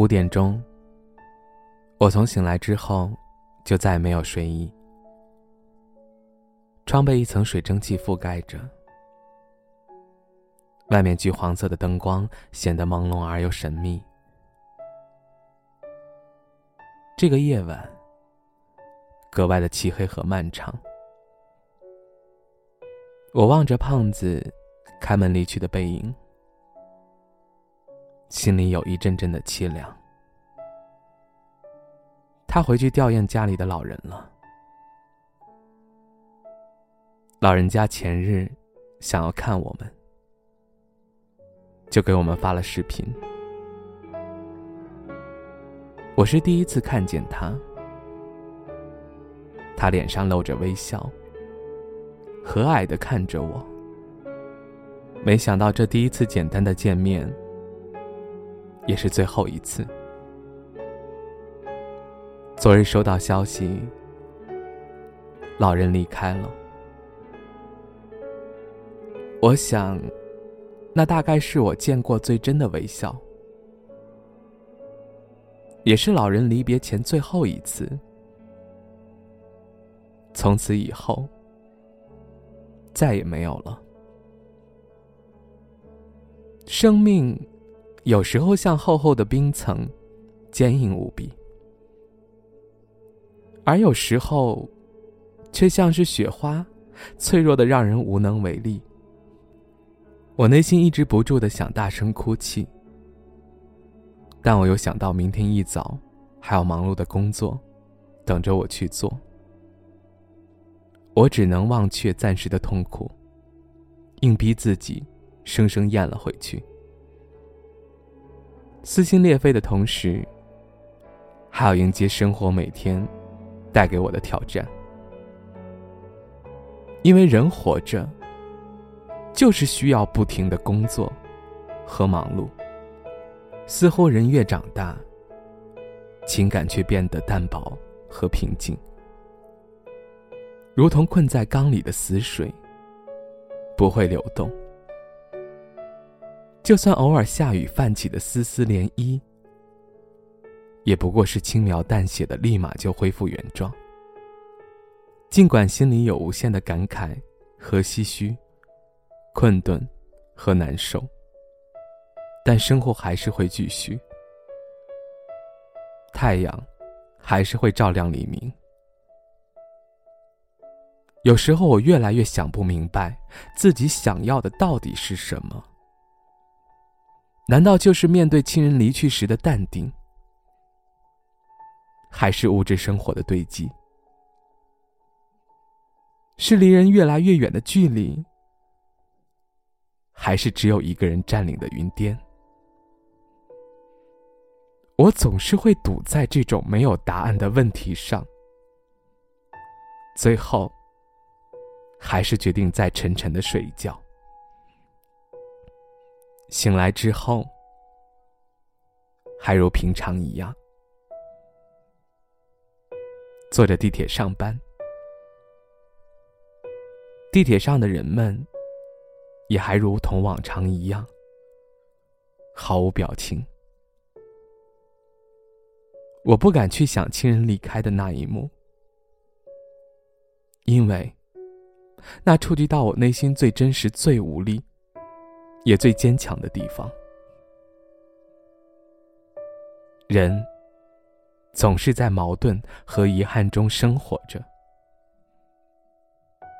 五点钟，我从醒来之后就再也没有睡意。窗被一层水蒸气覆盖着，外面橘黄色的灯光显得朦胧而又神秘。这个夜晚格外的漆黑和漫长。我望着胖子开门离去的背影。心里有一阵阵的凄凉。他回去吊唁家里的老人了。老人家前日想要看我们，就给我们发了视频。我是第一次看见他，他脸上露着微笑，和蔼的看着我。没想到这第一次简单的见面。也是最后一次。昨日收到消息，老人离开了。我想，那大概是我见过最真的微笑，也是老人离别前最后一次。从此以后，再也没有了。生命。有时候像厚厚的冰层，坚硬无比；而有时候，却像是雪花，脆弱的让人无能为力。我内心抑制不住的想大声哭泣，但我又想到明天一早还有忙碌的工作等着我去做，我只能忘却暂时的痛苦，硬逼自己生生咽了回去。撕心裂肺的同时，还要迎接生活每天带给我的挑战。因为人活着，就是需要不停的工作和忙碌。似乎人越长大，情感却变得淡薄和平静，如同困在缸里的死水，不会流动。就算偶尔下雨泛起的丝丝涟漪，也不过是轻描淡写的，立马就恢复原状。尽管心里有无限的感慨和唏嘘、困顿和难受，但生活还是会继续。太阳还是会照亮黎明。有时候我越来越想不明白，自己想要的到底是什么。难道就是面对亲人离去时的淡定，还是物质生活的堆积？是离人越来越远的距离，还是只有一个人占领的云巅？我总是会堵在这种没有答案的问题上，最后还是决定再沉沉的睡一觉。醒来之后，还如平常一样，坐着地铁上班。地铁上的人们，也还如同往常一样，毫无表情。我不敢去想亲人离开的那一幕，因为那触及到我内心最真实、最无力。也最坚强的地方。人总是在矛盾和遗憾中生活着，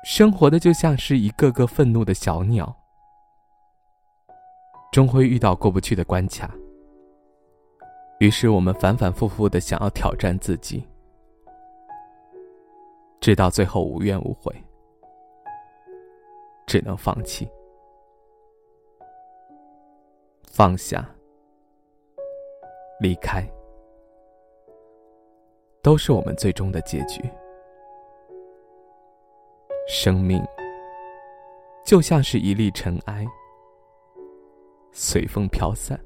生活的就像是一个个愤怒的小鸟，终会遇到过不去的关卡，于是我们反反复复的想要挑战自己，直到最后无怨无悔，只能放弃，放下，离开，都是我们最终的结局。生命就像是一粒尘埃，随风飘散。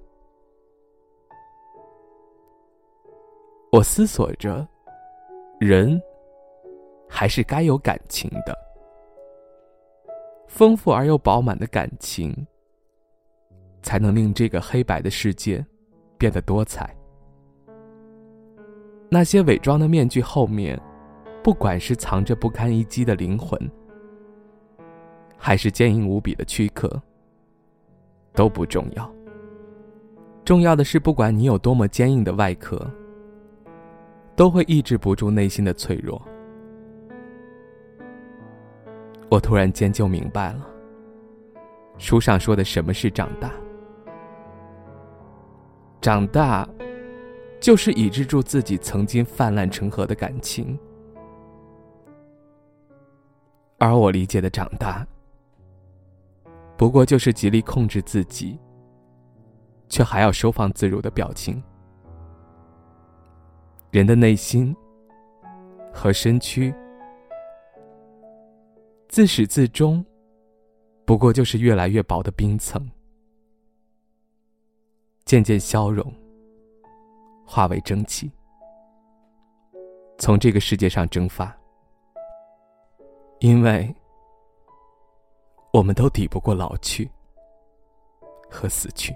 我思索着，人还是该有感情的，丰富而又饱满的感情，才能令这个黑白的世界变得多彩。那些伪装的面具后面，不管是藏着不堪一击的灵魂，还是坚硬无比的躯壳，都不重要。重要的是，不管你有多么坚硬的外壳。都会抑制不住内心的脆弱。我突然间就明白了，书上说的什么是长大。长大，就是抑制住自己曾经泛滥成河的感情，而我理解的长大，不过就是极力控制自己，却还要收放自如的表情。人的内心和身躯，自始至终，不过就是越来越薄的冰层，渐渐消融，化为蒸汽，从这个世界上蒸发。因为，我们都抵不过老去和死去。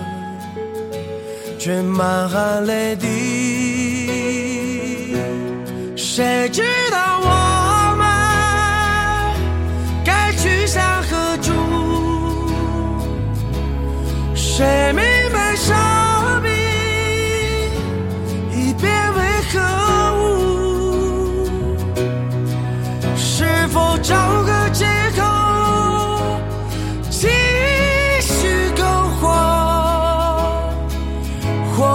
却满含泪滴，谁知道我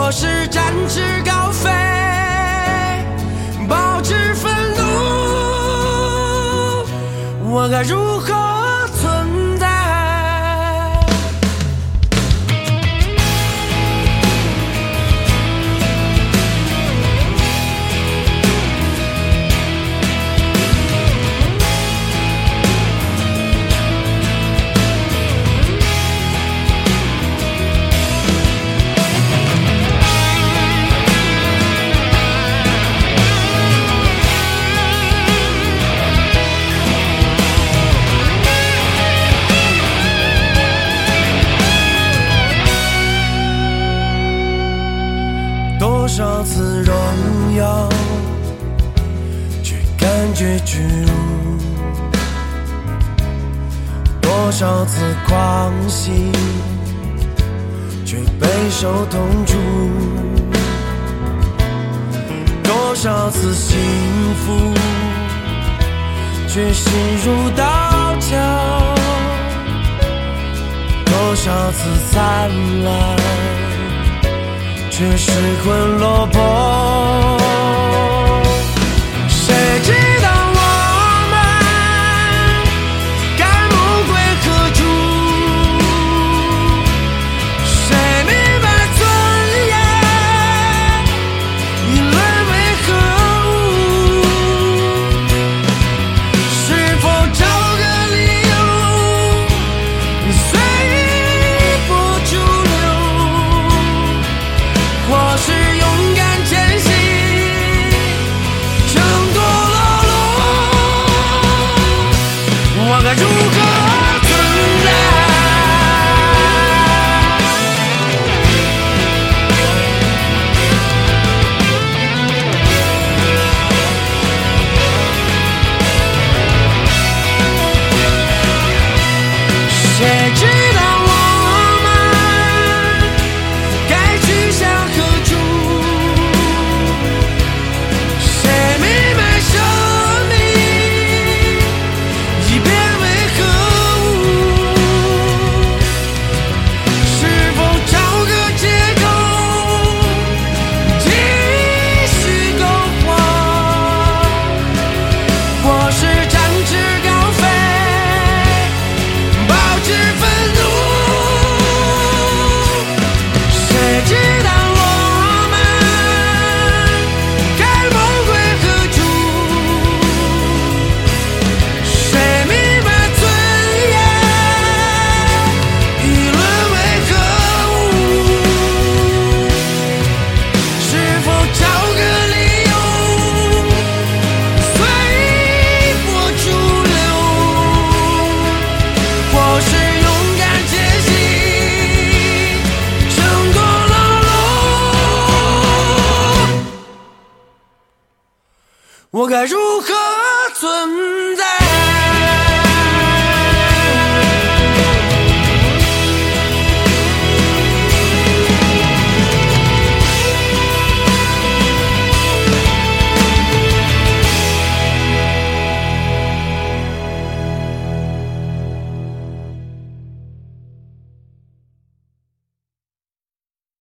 我是展翅高飞，保持愤怒，我该如何？多少次荣耀，却感觉屈辱；多少次狂喜，却备受痛楚；多少次幸福，却心如刀绞；多少次灿烂。却失魂落魄。该如何